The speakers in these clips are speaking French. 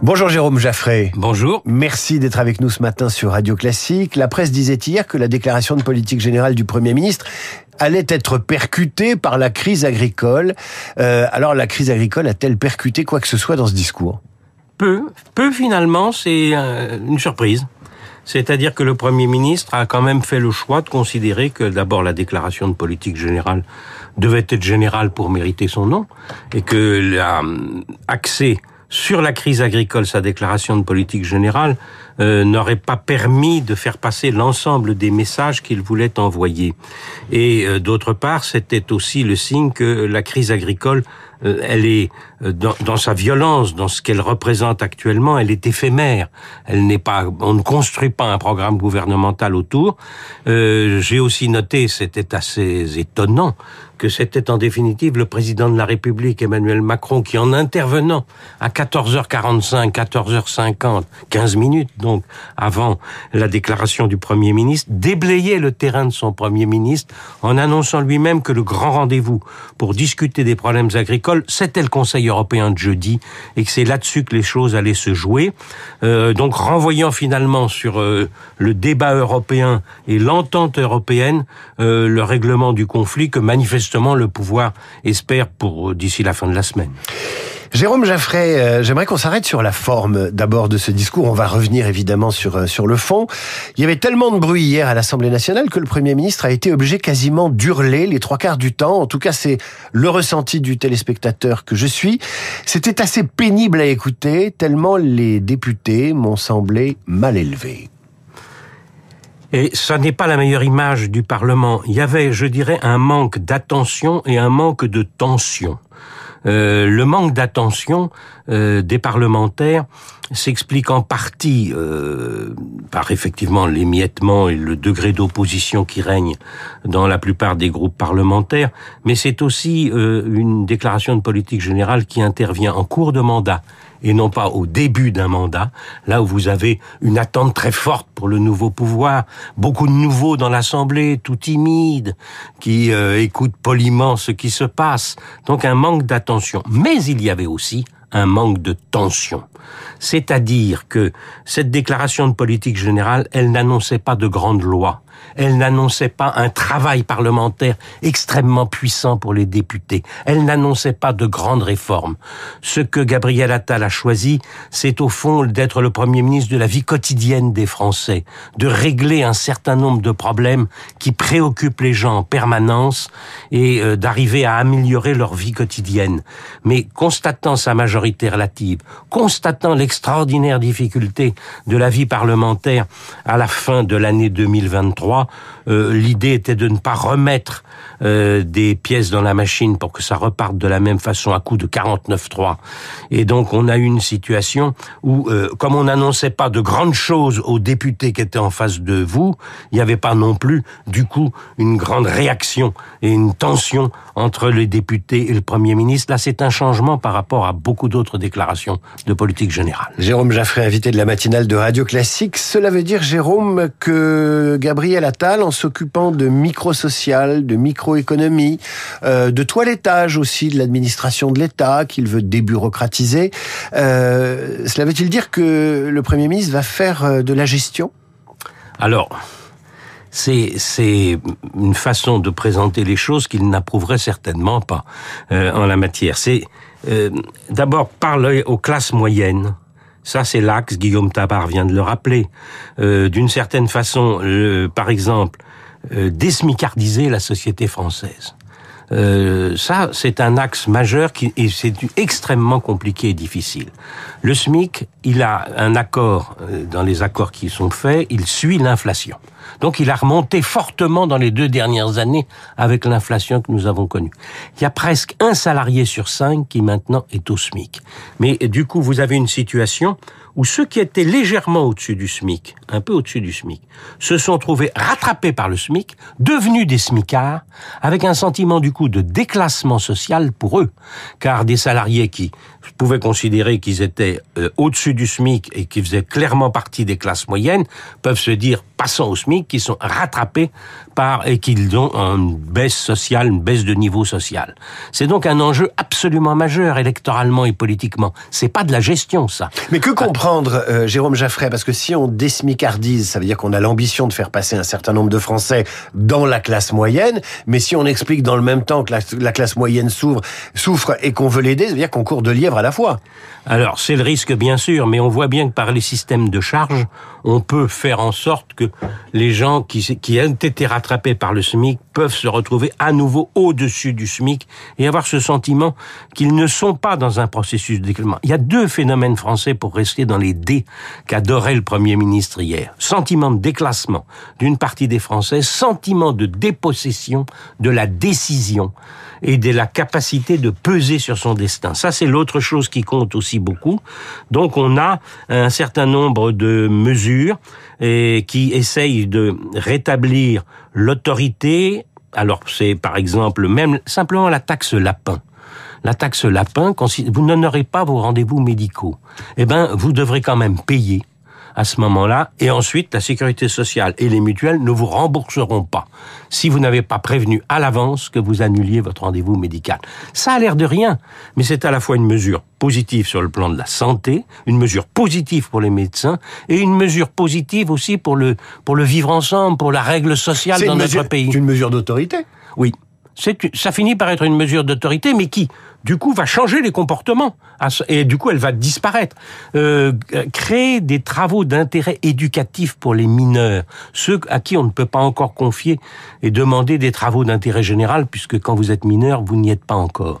Bonjour Jérôme Jaffray. Bonjour. Merci d'être avec nous ce matin sur Radio Classique. La presse disait hier que la déclaration de politique générale du Premier ministre allait être percutée par la crise agricole. Euh, alors la crise agricole a-t-elle percuté quoi que ce soit dans ce discours? Peu. Peu finalement, c'est euh, une surprise. C'est-à-dire que le Premier ministre a quand même fait le choix de considérer que d'abord la déclaration de politique générale devait être générale pour mériter son nom et que l'accès sur la crise agricole, sa déclaration de politique générale euh, n'aurait pas permis de faire passer l'ensemble des messages qu'il voulait envoyer. Et euh, d'autre part, c'était aussi le signe que la crise agricole, euh, elle est dans, dans, sa violence, dans ce qu'elle représente actuellement, elle est éphémère. Elle n'est pas, on ne construit pas un programme gouvernemental autour. J'ai aussi noté, c'était assez étonnant, que c'était en définitive le président de la République, Emmanuel Macron, qui en intervenant à 14h45, 14h50, 15 minutes donc avant la déclaration du Premier ministre, déblayait le terrain de son Premier ministre en annonçant lui-même que le grand rendez-vous pour discuter des problèmes agricoles, c'était le Conseil européen de jeudi et que c'est là-dessus que les choses allaient se jouer. Euh, donc renvoyant finalement sur euh, le débat européen et l'entente européenne euh, le règlement du conflit que manifestement le pouvoir espère pour d'ici la fin de la semaine. Jérôme Jaffray, euh, j'aimerais qu'on s'arrête sur la forme d'abord de ce discours. On va revenir évidemment sur euh, sur le fond. Il y avait tellement de bruit hier à l'Assemblée nationale que le Premier ministre a été obligé quasiment d'hurler les trois quarts du temps. En tout cas, c'est le ressenti du téléspectateur que je suis. C'était assez pénible à écouter, tellement les députés m'ont semblé mal élevés. Et ça n'est pas la meilleure image du Parlement. Il y avait, je dirais, un manque d'attention et un manque de tension. Euh, le manque d'attention euh, des parlementaires s'explique en partie euh, par effectivement l'émiettement et le degré d'opposition qui règne dans la plupart des groupes parlementaires, mais c'est aussi une déclaration de politique générale qui intervient en cours de mandat et non pas au début d'un mandat, là où vous avez une attente très forte pour le nouveau pouvoir, beaucoup de nouveaux dans l'Assemblée, tout timides, qui euh, écoutent poliment ce qui se passe, donc un manque d'attention. Mais il y avait aussi un manque de tension. C'est-à-dire que cette déclaration de politique générale, elle n'annonçait pas de grandes lois elle n'annonçait pas un travail parlementaire extrêmement puissant pour les députés. Elle n'annonçait pas de grandes réformes. Ce que Gabriel Attal a choisi, c'est au fond d'être le Premier ministre de la vie quotidienne des Français, de régler un certain nombre de problèmes qui préoccupent les gens en permanence et euh, d'arriver à améliorer leur vie quotidienne. Mais constatant sa majorité relative, constatant l'extraordinaire difficulté de la vie parlementaire à la fin de l'année 2023, euh, l'idée était de ne pas remettre euh, des pièces dans la machine pour que ça reparte de la même façon à coup de 49.3. Et donc on a eu une situation où, euh, comme on n'annonçait pas de grandes choses aux députés qui étaient en face de vous, il n'y avait pas non plus, du coup, une grande réaction et une tension entre les députés et le Premier ministre. Là, c'est un changement par rapport à beaucoup d'autres déclarations de politique générale. Jérôme Jaffré, invité de la matinale de Radio Classique. Cela veut dire, Jérôme, que Gabriel Attal, en s'occupant de micro-social, de micro-économie, euh, de toilettage aussi de l'administration de l'État, qu'il veut débureaucratiser, euh, cela veut-il dire que le Premier ministre va faire euh, de la gestion? Alors, c'est une façon de présenter les choses qu'il n'approuverait certainement pas euh, en la matière. C'est euh, d'abord parler aux classes moyennes. Ça, c'est l'axe, Guillaume Tabar vient de le rappeler. Euh, D'une certaine façon, par exemple, euh, désmicardiser la société française. Euh, ça, c'est un axe majeur qui et c'est extrêmement compliqué et difficile. Le SMIC, il a un accord euh, dans les accords qui sont faits, il suit l'inflation. Donc, il a remonté fortement dans les deux dernières années avec l'inflation que nous avons connue. Il y a presque un salarié sur cinq qui maintenant est au SMIC. Mais du coup, vous avez une situation où ceux qui étaient légèrement au-dessus du SMIC, un peu au-dessus du SMIC, se sont trouvés rattrapés par le SMIC, devenus des SMICards, avec un sentiment du coup de déclassement social pour eux, car des salariés qui pouvaient considérer qu'ils étaient euh, au-dessus du SMIC et qui faisaient clairement partie des classes moyennes, peuvent se dire, passant au SMIC, qu'ils sont rattrapés par et qu'ils ont une baisse sociale, une baisse de niveau social. C'est donc un enjeu absolument majeur électoralement et politiquement. C'est pas de la gestion, ça. Mais que comprendre, euh, Jérôme Jaffray Parce que si on désmicardise, ça veut dire qu'on a l'ambition de faire passer un certain nombre de Français dans la classe moyenne, mais si on explique dans le même temps que la, la classe moyenne souffre, et qu'on veut l'aider, ça veut dire qu'on court de lièvre à la fois. Alors, c'est le risque, bien sûr, mais on voit bien que par les systèmes de charge, on peut faire en sorte que les gens qui, ont été rattrapés par le SMIC peuvent se retrouver à nouveau au-dessus du SMIC et avoir ce sentiment qu'ils ne sont pas dans un processus de. Il y a deux phénomènes français pour rester dans les dés qu'adorait le Premier ministre hier. Sentiment de déclassement d'une partie des Français, sentiment de dépossession de la décision et de la capacité de peser sur son destin. Ça, c'est l'autre chose qui compte aussi beaucoup. Donc, on a un certain nombre de mesures et qui essayent de rétablir l'autorité. Alors, c'est par exemple même simplement la taxe lapin la taxe lapin, vous n'honorez pas vos rendez-vous médicaux. Eh ben, vous devrez quand même payer à ce moment-là, et ensuite la sécurité sociale et les mutuelles ne vous rembourseront pas si vous n'avez pas prévenu à l'avance que vous annuliez votre rendez-vous médical. Ça a l'air de rien, mais c'est à la fois une mesure positive sur le plan de la santé, une mesure positive pour les médecins et une mesure positive aussi pour le pour le vivre ensemble, pour la règle sociale dans notre pays. C'est une mesure d'autorité? Oui, ça finit par être une mesure d'autorité, mais qui, du coup, va changer les comportements. Et du coup, elle va disparaître. Euh, créer des travaux d'intérêt éducatif pour les mineurs, ceux à qui on ne peut pas encore confier et demander des travaux d'intérêt général, puisque quand vous êtes mineur, vous n'y êtes pas encore.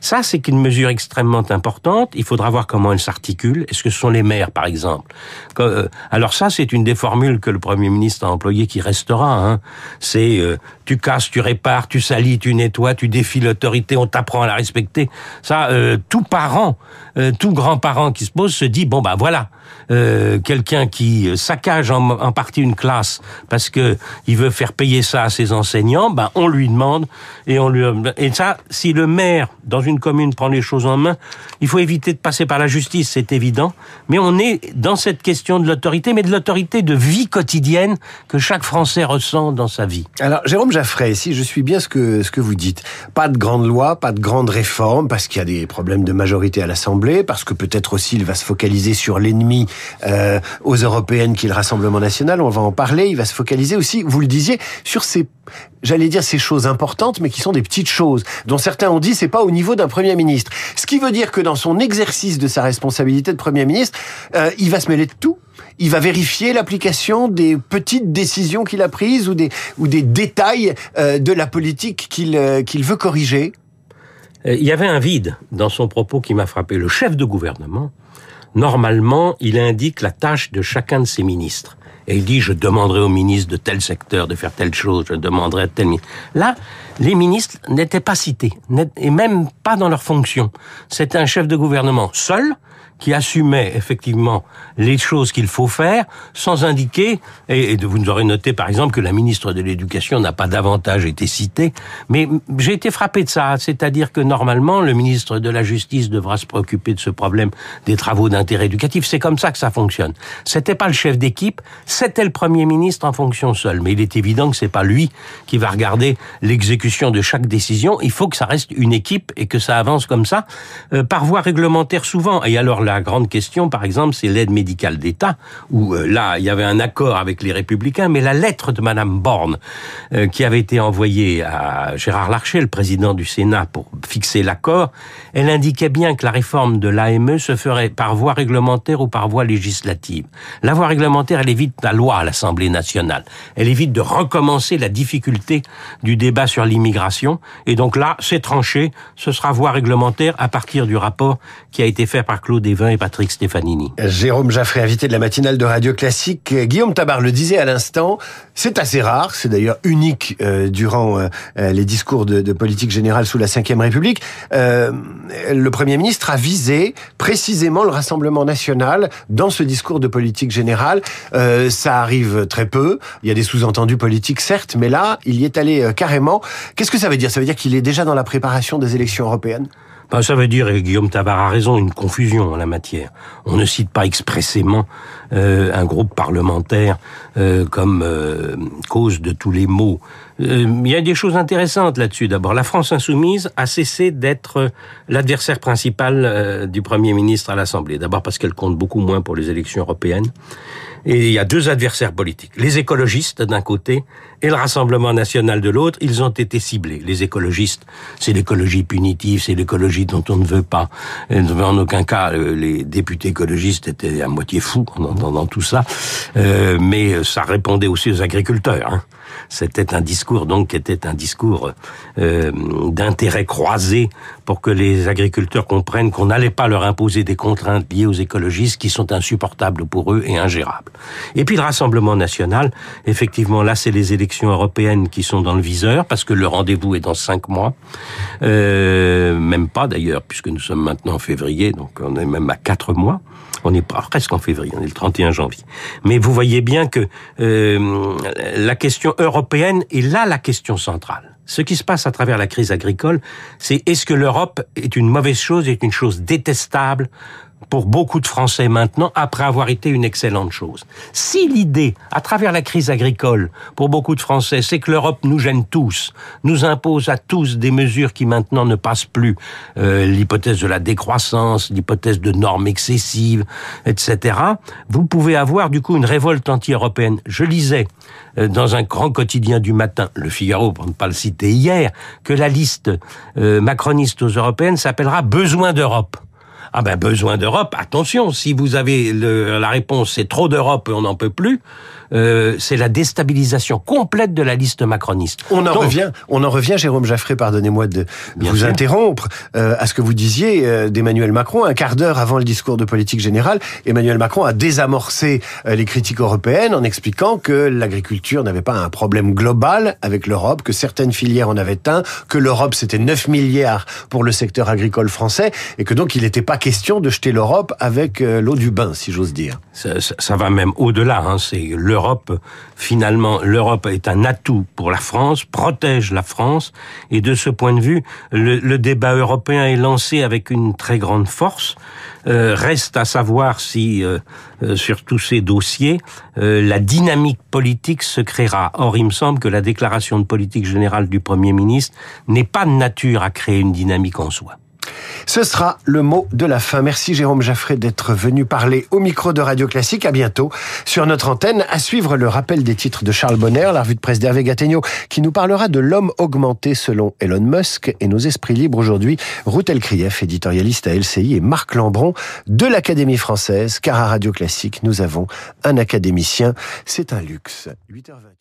Ça, c'est une mesure extrêmement importante. Il faudra voir comment elle s'articule. Est-ce que ce sont les maires, par exemple? Euh, Alors ça, c'est une des formules que le Premier ministre a employées qui restera. Hein. C'est euh, tu casses, tu répares, tu salis, tu nettoies, tu défies l'autorité, on t'apprend à la respecter. Ça, euh, tout parent, euh, tout grand-parent qui se pose se dit bon bah voilà, euh, quelqu'un qui saccage en, partie une classe parce que il veut faire payer ça à ses enseignants, ben on lui demande et on lui et ça si le maire dans une commune prend les choses en main, il faut éviter de passer par la justice, c'est évident, mais on est dans cette question de l'autorité mais de l'autorité de vie quotidienne que chaque Français ressent dans sa vie. Alors Jérôme Jaffray, si je suis bien ce que ce que vous dites, pas de grande loi, pas de grande réforme parce qu'il y a des problèmes de majorité à l'Assemblée, parce que peut-être aussi il va se focaliser sur l'ennemi euh, aux européennes qui est le Rassemblement national. On va en parler. Il va se focaliser aussi, vous le disiez, sur ces, j'allais dire ces choses importantes, mais qui sont des petites choses, dont certains ont dit c'est pas au niveau d'un premier ministre. Ce qui veut dire que dans son exercice de sa responsabilité de premier ministre, euh, il va se mêler de tout. Il va vérifier l'application des petites décisions qu'il a prises ou des ou des détails euh, de la politique qu'il euh, qu'il veut corriger. Euh, il y avait un vide dans son propos qui m'a frappé. Le chef de gouvernement normalement, il indique la tâche de chacun de ses ministres. Et il dit, je demanderai au ministre de tel secteur de faire telle chose, je demanderai à tel ministre. Là, les ministres n'étaient pas cités, et même pas dans leur fonction. C'était un chef de gouvernement seul, qui assumait effectivement les choses qu'il faut faire sans indiquer, et, vous nous aurez noté par exemple que la ministre de l'Éducation n'a pas davantage été citée, mais j'ai été frappé de ça, c'est-à-dire que normalement le ministre de la Justice devra se préoccuper de ce problème des travaux d'intérêt éducatif, c'est comme ça que ça fonctionne. C'était pas le chef d'équipe, c'était le Premier ministre en fonction seul, mais il est évident que c'est pas lui qui va regarder l'exécution de chaque décision, il faut que ça reste une équipe et que ça avance comme ça, euh, par voie réglementaire souvent, et alors la grande question, par exemple, c'est l'aide médicale d'État, où euh, là, il y avait un accord avec les Républicains, mais la lettre de Madame Borne, euh, qui avait été envoyée à Gérard Larcher, le président du Sénat, pour fixer l'accord, elle indiquait bien que la réforme de l'AME se ferait par voie réglementaire ou par voie législative. La voie réglementaire, elle évite la loi à l'Assemblée nationale. Elle évite de recommencer la difficulté du débat sur l'immigration. Et donc là, c'est tranché, ce sera voie réglementaire à partir du rapport qui a été fait par Claude Et Patrick Stefanini. Jérôme Jaffré, invité de la matinale de Radio Classique. Guillaume Tabar le disait à l'instant, c'est assez rare, c'est d'ailleurs unique euh, durant euh, les discours de, de, politique générale sous la Ve République. Euh, le Premier ministre a visé précisément le Rassemblement national dans ce discours de politique générale. Euh, ça arrive très peu, il y a des sous-entendus politiques certes, mais là, il y est allé euh, carrément. Qu'est-ce que ça veut dire? Ça veut dire qu'il est déjà dans la préparation des élections européennes? Ben, ça veut dire, et Guillaume Tabar a raison, une confusion en la matière. On ne cite pas expressément euh, un groupe parlementaire euh, comme euh, cause de tous les maux. Euh, il y a des choses intéressantes là-dessus. D'abord, la France insoumise a cessé d'être l'adversaire principal euh, du Premier ministre à l'Assemblée. D'abord parce qu'elle compte beaucoup moins pour les élections européennes. Et il y a deux adversaires politiques. Les écologistes d'un côté et le Rassemblement national de l'autre, ils ont été ciblés. Les écologistes, c'est l'écologie punitive, c'est l'écologie dont on ne veut pas. En aucun cas, les députés écologistes étaient à moitié fous dans, tout ça, euh, mais ça répondait aussi aux agriculteurs. Hein. C'était un discours donc qui était un discours euh, d'intérêt croisé pour que les agriculteurs comprennent qu'on n'allait pas leur imposer des contraintes liées aux écologistes qui sont insupportables pour eux et ingérables. Et puis le Rassemblement national, effectivement, là c'est les élections européennes qui sont dans le viseur parce que le rendez-vous est dans cinq mois, euh, même pas d'ailleurs puisque nous sommes maintenant en février, donc on est même à quatre mois. On est presque en février, on est le 31 janvier. Mais vous voyez bien que euh, la question européenne est là la question centrale. Ce qui se passe à travers la crise agricole, c'est est-ce que l'Europe est une mauvaise chose, est une chose détestable pour beaucoup de Français maintenant, après avoir été une excellente chose. Si l'idée, à travers la crise agricole, pour beaucoup de Français, c'est que l'Europe nous gêne tous, nous impose à tous des mesures qui maintenant ne passent plus, euh, l'hypothèse de la décroissance, l'hypothèse de normes excessives, etc., vous pouvez avoir du coup une révolte anti-européenne. Je lisais euh, dans un grand quotidien du matin, Le Figaro, pour ne pas le citer hier, que la liste euh, macroniste aux européennes s'appellera Besoin d'Europe. Ah ben besoin d'Europe, attention, si vous avez le, la réponse c'est trop d'Europe et on n'en peut plus, euh, c'est la déstabilisation complète de la liste macroniste. On en revient, on en revient, Jérôme Jaffré, pardonnez-moi de, vous sûr. interrompre, euh, à ce que vous disiez euh, d'Emmanuel Macron. Un quart d'heure avant le discours de politique générale, Emmanuel Macron a désamorcé les critiques européennes en expliquant que l'agriculture n'avait pas un problème global avec l'Europe, que certaines filières en avaient un, que l'Europe c'était 9 milliards pour le secteur agricole français, et que donc il n'était pas question de jeter l'Europe avec l'eau du bain, si j'ose dire. Ça, ça, ça, va même au-delà. Hein. C'est l'Europe. Finalement, l'Europe est un atout pour la France, protège la France, et de ce point de vue, le, débat européen est lancé avec une très grande force. Euh, reste à savoir si, euh, euh, sur tous ces dossiers, la dynamique politique se créera. Or, il me semble que la déclaration de politique générale du Premier ministre n'est pas de nature à créer une dynamique en soi. Ce sera le mot de la fin. Merci Jérôme Jaffré d'être venu parler au micro de Radio Classique. À bientôt sur notre antenne. À suivre le rappel des titres de Charles Bonner, la revue de presse d'Hervé Gattegno, qui nous parlera de l'homme augmenté selon Elon Musk et nos esprits libres aujourd'hui. Ruth Elkrief, éditorialiste à LCI et Marc Lambron de l'Académie française, car à Radio Classique, nous avons un académicien. C'est un luxe. 8h28.